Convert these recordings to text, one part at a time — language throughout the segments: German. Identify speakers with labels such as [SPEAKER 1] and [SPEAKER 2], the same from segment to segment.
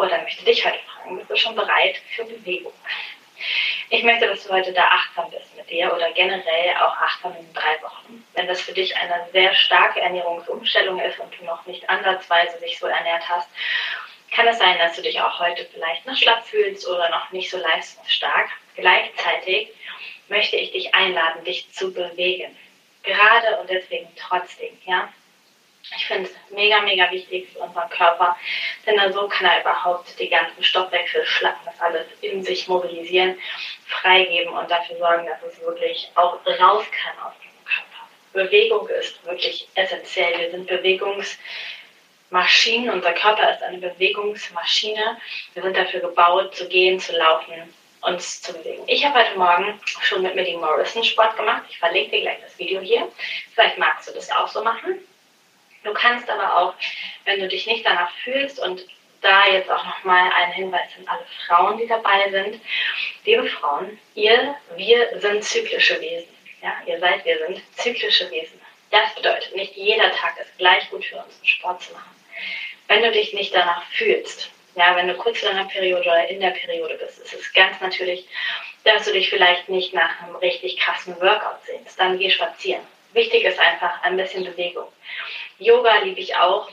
[SPEAKER 1] Fragen, oder möchte dich heute fragen, bist du schon bereit für Bewegung? Ich möchte, dass du heute da achtsam bist mit dir oder generell auch achtsam in drei Wochen. Wenn das für dich eine sehr starke Ernährungsumstellung ist und du noch nicht ansatzweise dich so ernährt hast, kann es sein, dass du dich auch heute vielleicht noch schlapp fühlst oder noch nicht so leistungsstark. Gleichzeitig möchte ich dich einladen, dich zu bewegen. Gerade und deswegen trotzdem, ja. Ich finde es mega, mega wichtig für unseren Körper, denn nur so kann er überhaupt die ganzen Stoffwechselschlacken, das alles in sich mobilisieren, freigeben und dafür sorgen, dass es wirklich auch raus kann aus diesem Körper. Bewegung ist wirklich essentiell. Wir sind Bewegungsmaschinen. Unser Körper ist eine Bewegungsmaschine. Wir sind dafür gebaut, zu gehen, zu laufen, uns zu bewegen. Ich habe heute Morgen schon mit Millie Morrison Sport gemacht. Ich verlinke dir gleich das Video hier. Vielleicht magst du das auch so machen. Du kannst aber auch, wenn du dich nicht danach fühlst und da jetzt auch nochmal ein Hinweis an alle Frauen, die dabei sind. Liebe Frauen, ihr, wir sind zyklische Wesen. Ja, ihr seid, wir sind zyklische Wesen. Das bedeutet, nicht jeder Tag ist gleich gut für uns, Sport zu machen. Wenn du dich nicht danach fühlst, ja, wenn du kurz vor deiner Periode oder in der Periode bist, ist es ganz natürlich, dass du dich vielleicht nicht nach einem richtig krassen Workout sehnst. Dann geh spazieren. Wichtig ist einfach ein bisschen Bewegung. Yoga liebe ich auch.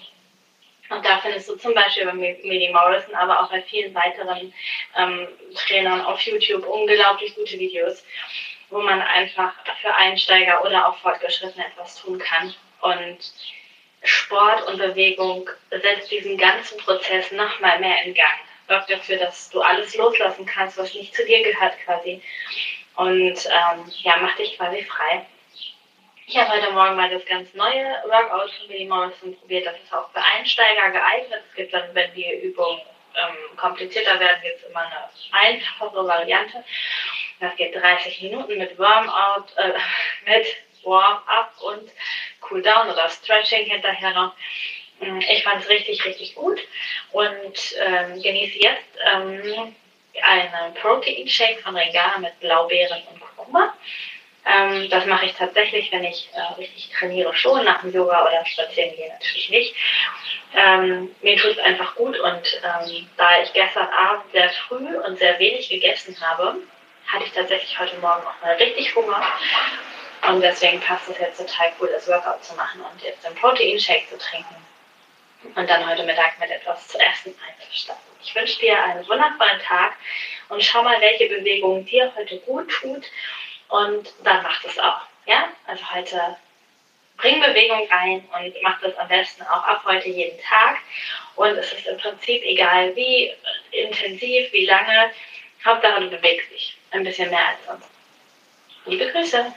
[SPEAKER 1] Und da findest du zum Beispiel bei Medi Morrison, aber auch bei vielen weiteren ähm, Trainern auf YouTube unglaublich gute Videos, wo man einfach für Einsteiger oder auch Fortgeschrittene etwas tun kann. Und Sport und Bewegung setzt diesen ganzen Prozess nochmal mehr in Gang. Sorgt dafür, dass du alles loslassen kannst, was nicht zu dir gehört quasi. Und ähm, ja, mach dich quasi frei. Ich habe heute Morgen mal das ganz neue Workout von Billy Morrison probiert. Das ist auch für Einsteiger geeignet. Es gibt dann, wenn die Übungen ähm, komplizierter werden, gibt es immer eine einfachere Variante. Das geht 30 Minuten mit Warm-out, äh, mit Warm-up und Cool-down oder Stretching hinterher noch. Mm, ich fand es richtig, richtig gut und ähm, genieße jetzt ähm, einen Protein-Shake von Regala mit Blaubeeren und Kurkuma. Ähm, das mache ich tatsächlich, wenn ich äh, richtig trainiere, schon nach dem Yoga oder Spazieren gehen natürlich nicht. Ähm, mir tut es einfach gut und ähm, da ich gestern Abend sehr früh und sehr wenig gegessen habe, hatte ich tatsächlich heute Morgen auch mal richtig Hunger. Und deswegen passt es jetzt total cool, das Workout zu machen und jetzt den Proteinshake zu trinken und dann heute Mittag mit etwas zu essen einzustatten. Ich wünsche dir einen wundervollen Tag und schau mal, welche Bewegung dir heute gut tut und dann macht es auch. Ja? Also heute bring Bewegung rein und mach das am besten auch ab heute jeden Tag. Und es ist im Prinzip egal, wie intensiv, wie lange. Hauptsache, du bewegst dich ein bisschen mehr als sonst. Liebe Grüße.